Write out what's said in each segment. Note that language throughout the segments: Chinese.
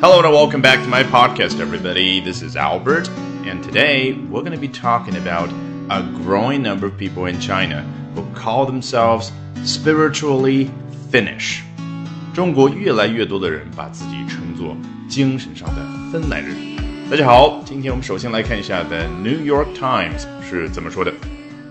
Hello and welcome back to my podcast, everybody. This is Albert, and today we're going to be talking about a growing number of people in China who call themselves spiritually Finnish. 中国越来越多的人把自己称作精神上的芬兰人。大家好，今天我们首先来看一下 The New York Times 是怎么说的。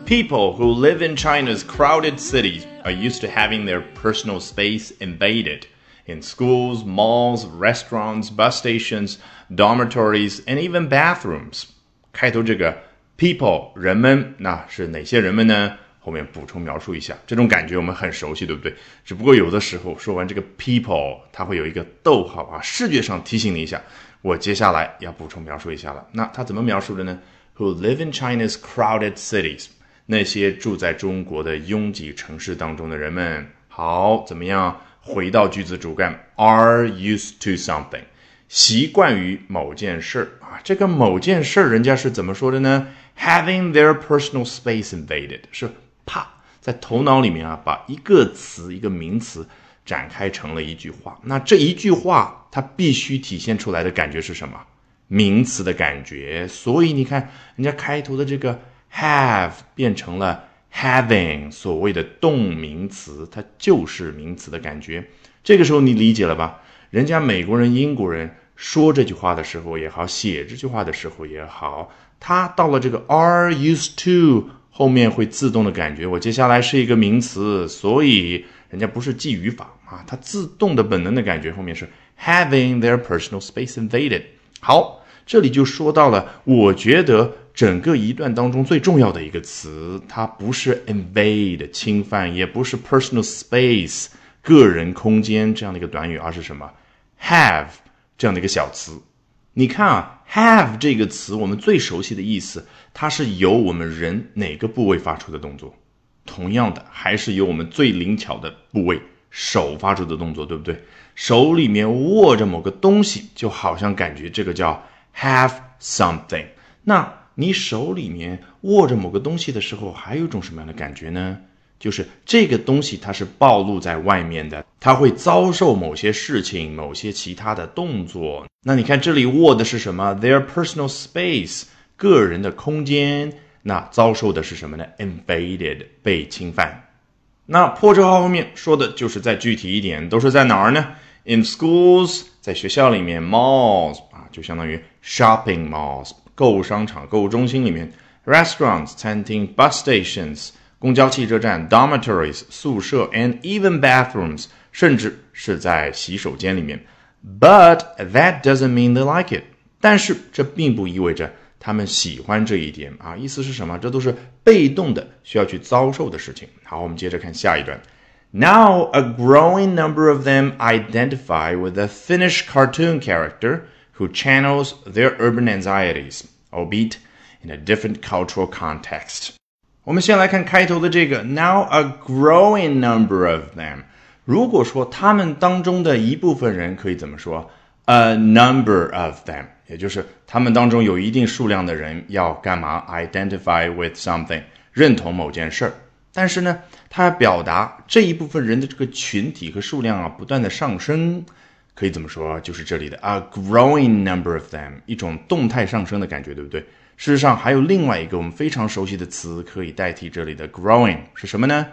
People who live in China's crowded cities are used to having their personal space invaded In schools, malls, restaurants, bus stations, dormitories, and even bathrooms. 开头这个 people 人们，那是哪些人们呢？后面补充描述一下，这种感觉我们很熟悉，对不对？只不过有的时候说完这个 people，它会有一个逗号啊，视觉上提醒你一下，我接下来要补充描述一下了。那它怎么描述的呢？Who live in China's crowded cities？那些住在中国的拥挤城市当中的人们，好，怎么样？回到句子主干，are used to something，习惯于某件事啊。这个某件事人家是怎么说的呢？Having their personal space invaded，是怕在头脑里面啊，把一个词一个名词展开成了一句话。那这一句话它必须体现出来的感觉是什么？名词的感觉。所以你看，人家开头的这个 have 变成了。Having 所谓的动名词，它就是名词的感觉。这个时候你理解了吧？人家美国人、英国人说这句话的时候也好，写这句话的时候也好，他到了这个 are used to 后面会自动的感觉，我接下来是一个名词，所以人家不是记语法啊，它自动的本能的感觉后面是 having their personal space invaded。好，这里就说到了，我觉得。整个一段当中最重要的一个词，它不是 invade 侵犯，也不是 personal space 个人空间这样的一个短语，而是什么 have 这样的一个小词。你看啊，have 这个词我们最熟悉的意思，它是由我们人哪个部位发出的动作？同样的，还是由我们最灵巧的部位手发出的动作，对不对？手里面握着某个东西，就好像感觉这个叫 have something。那你手里面握着某个东西的时候，还有一种什么样的感觉呢？就是这个东西它是暴露在外面的，它会遭受某些事情、某些其他的动作。那你看这里握的是什么？Their personal space，个人的空间。那遭受的是什么呢？Invaded，被侵犯。那破折号后面说的就是再具体一点，都是在哪儿呢？In schools，在学校里面；malls，啊，就相当于 shopping malls。购物商场、购物中心里面，restaurants 餐厅、bus stations 公交汽车站、dormitories 宿舍，and even bathrooms 甚至是在洗手间里面。But that doesn't mean they like it。但是这并不意味着他们喜欢这一点啊！意思是什么？这都是被动的，需要去遭受的事情。好，我们接着看下一段。Now a growing number of them identify with the Finnish cartoon character who channels their urban anxieties, albeit in a different cultural context. 我们先来看开头的这个 Now a growing number of them。如果说他们当中的一部分人可以怎么说？A number of them，也就是他们当中有一定数量的人要干嘛？Identify with something，认同某件事儿。但是呢，它表达这一部分人的这个群体和数量啊，不断的上升。 可以怎么说？就是这里的 a growing number of them，一种动态上升的感觉，对不对？事实上，还有另外一个我们非常熟悉的词可以代替这里的 growing，是什么呢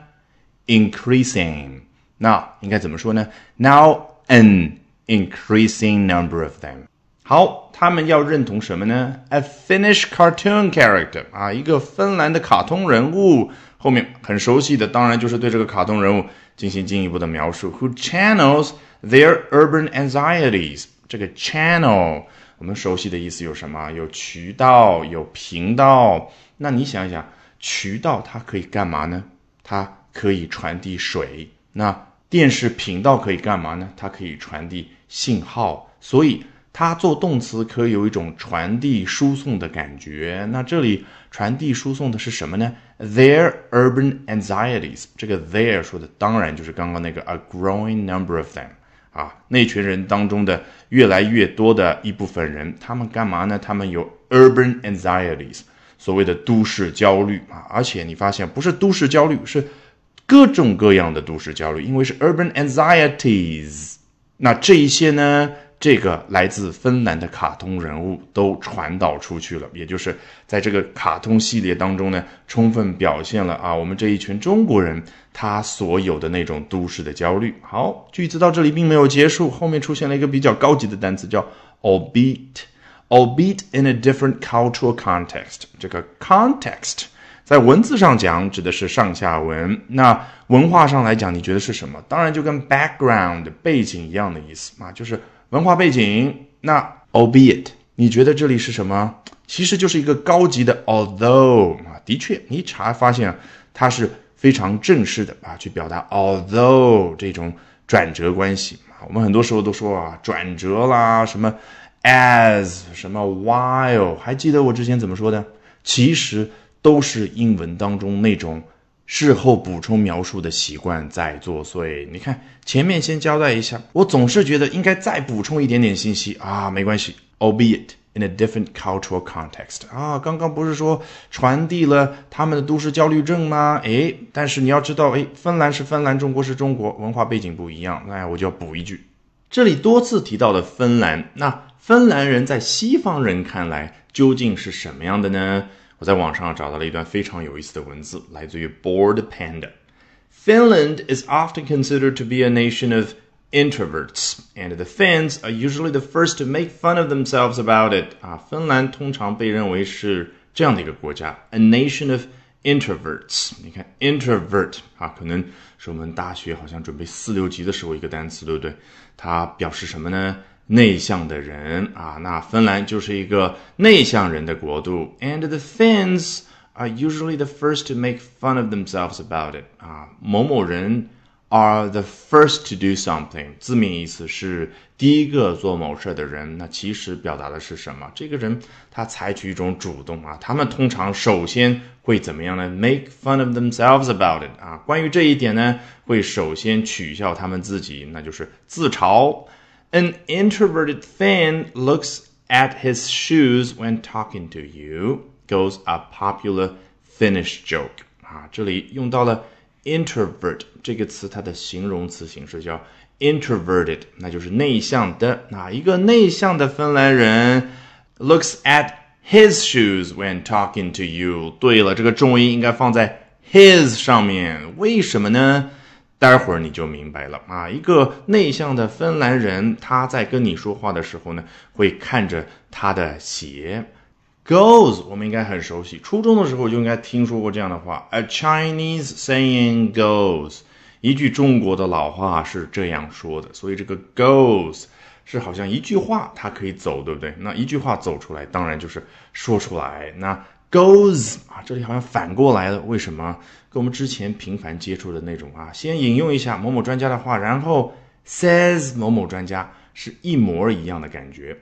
？increasing。那应该怎么说呢？Now an increasing number of them。好，他们要认同什么呢？A Finnish cartoon character 啊，一个芬兰的卡通人物。后面很熟悉的，当然就是对这个卡通人物进行进一步的描述。Who channels their urban anxieties？这个 channel 我们熟悉的意思有什么？有渠道，有频道。那你想一想，渠道它可以干嘛呢？它可以传递水。那电视频道可以干嘛呢？它可以传递信号。所以。它做动词可以有一种传递、输送的感觉。那这里传递、输送的是什么呢？Their urban anxieties。这个 their 说的当然就是刚刚那个 a growing number of them 啊，那群人当中的越来越多的一部分人，他们干嘛呢？他们有 urban anxieties，所谓的都市焦虑啊。而且你发现不是都市焦虑，是各种各样的都市焦虑，因为是 urban anxieties。那这一些呢？这个来自芬兰的卡通人物都传导出去了，也就是在这个卡通系列当中呢，充分表现了啊，我们这一群中国人他所有的那种都市的焦虑。好，句子到这里并没有结束，后面出现了一个比较高级的单词，叫 albeit，albeit in a different cultural context。这个 context 在文字上讲指的是上下文，那文化上来讲，你觉得是什么？当然就跟 background 背景一样的意思啊，就是。文化背景，那 albeit，你觉得这里是什么？其实就是一个高级的 although 啊，的确，你一查发现啊，它是非常正式的啊，去表达 although 这种转折关系啊。我们很多时候都说啊，转折啦，什么 as，什么 while，还记得我之前怎么说的？其实都是英文当中那种。事后补充描述的习惯在作祟。你看，前面先交代一下，我总是觉得应该再补充一点点信息啊，没关系，albeit in a different cultural context 啊，刚刚不是说传递了他们的都市焦虑症吗？哎，但是你要知道，哎，芬兰是芬兰，中国是中国，文化背景不一样，那我就要补一句，这里多次提到的芬兰，那芬兰人在西方人看来究竟是什么样的呢？我在网上找到了一段非常有意思的文字，来自于 Bored Panda。Finland is often considered to be a nation of introverts, and the Finns are usually the first to make fun of themselves about it. 啊，芬兰通常被认为是这样的一个国家，a nation of introverts。你看 introvert 啊，可能是我们大学好像准备四六级的时候一个单词，对不对？它表示什么呢？ 内向的人啊，那芬兰就是一个内向人的国度。And the Finns are usually the first to make fun of themselves about it 啊，某某人 are the first to do something，字面意思是第一个做某事的人。那其实表达的是什么？这个人他采取一种主动啊，他们通常首先会怎么样呢？Make fun of themselves about it 啊。关于这一点呢，会首先取笑他们自己，那就是自嘲。An introverted fan looks at his shoes when talking to you. Goes a popular Finnish joke 啊，这里用到了 introvert 这个词，它的形容词形式叫 introverted，那就是内向的。那一个内向的芬兰人 looks at his shoes when talking to you。对了，这个重音应该放在 his 上面，为什么呢？ 待会儿你就明白了啊！一个内向的芬兰人，他在跟你说话的时候呢，会看着他的鞋。Goes，我们应该很熟悉，初中的时候就应该听说过这样的话。A Chinese saying goes，一句中国的老话是这样说的。所以这个 goes 是好像一句话，它可以走，对不对？那一句话走出来，当然就是说出来。那 Goes 啊，这里好像反过来了，为什么？跟我们之前频繁接触的那种啊，先引用一下某某专家的话，然后 says 某某专家是一模一样的感觉。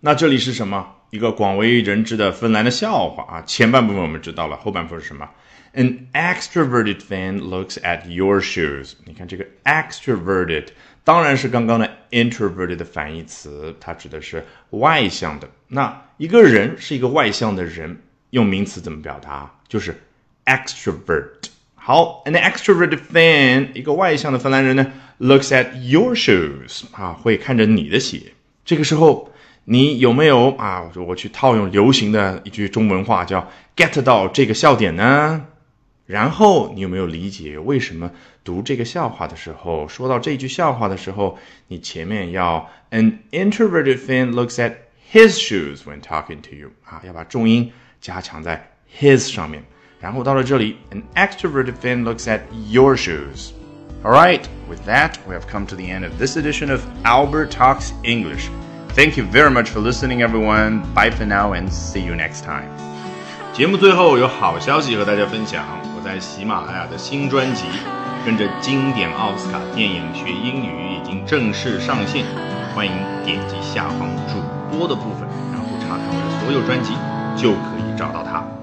那这里是什么？一个广为人知的芬兰的笑话啊。前半部分我们知道了，后半部分是什么？An extroverted fan looks at your shoes。你看这个 extroverted，当然是刚刚的 introverted 的反义词，它指的是外向的。那一个人是一个外向的人。用名词怎么表达？就是 extrovert。好，an extroverted fan，一个外向的芬兰人呢，looks at your shoes，啊，会看着你的鞋。这个时候，你有没有啊？我去套用流行的一句中文话，叫 get 到这个笑点呢？然后你有没有理解为什么读这个笑话的时候，说到这句笑话的时候，你前面要 an introverted fan looks at his shoes when talking to you，啊，要把重音。加强在 his 上面。然后到了这里，an extroverted fan looks at your shoes. All right, with that, we have come to the end of this edition of Albert Talks English. Thank you very much for listening, everyone. Bye for now and see you next time. 节目最后有好消息和大家分享，我在喜马拉雅的新专辑《跟着经典奥斯卡电影学英语》已经正式上线，欢迎点击下方主播的部分，然后查看我的所有专辑，就可以。 找到他。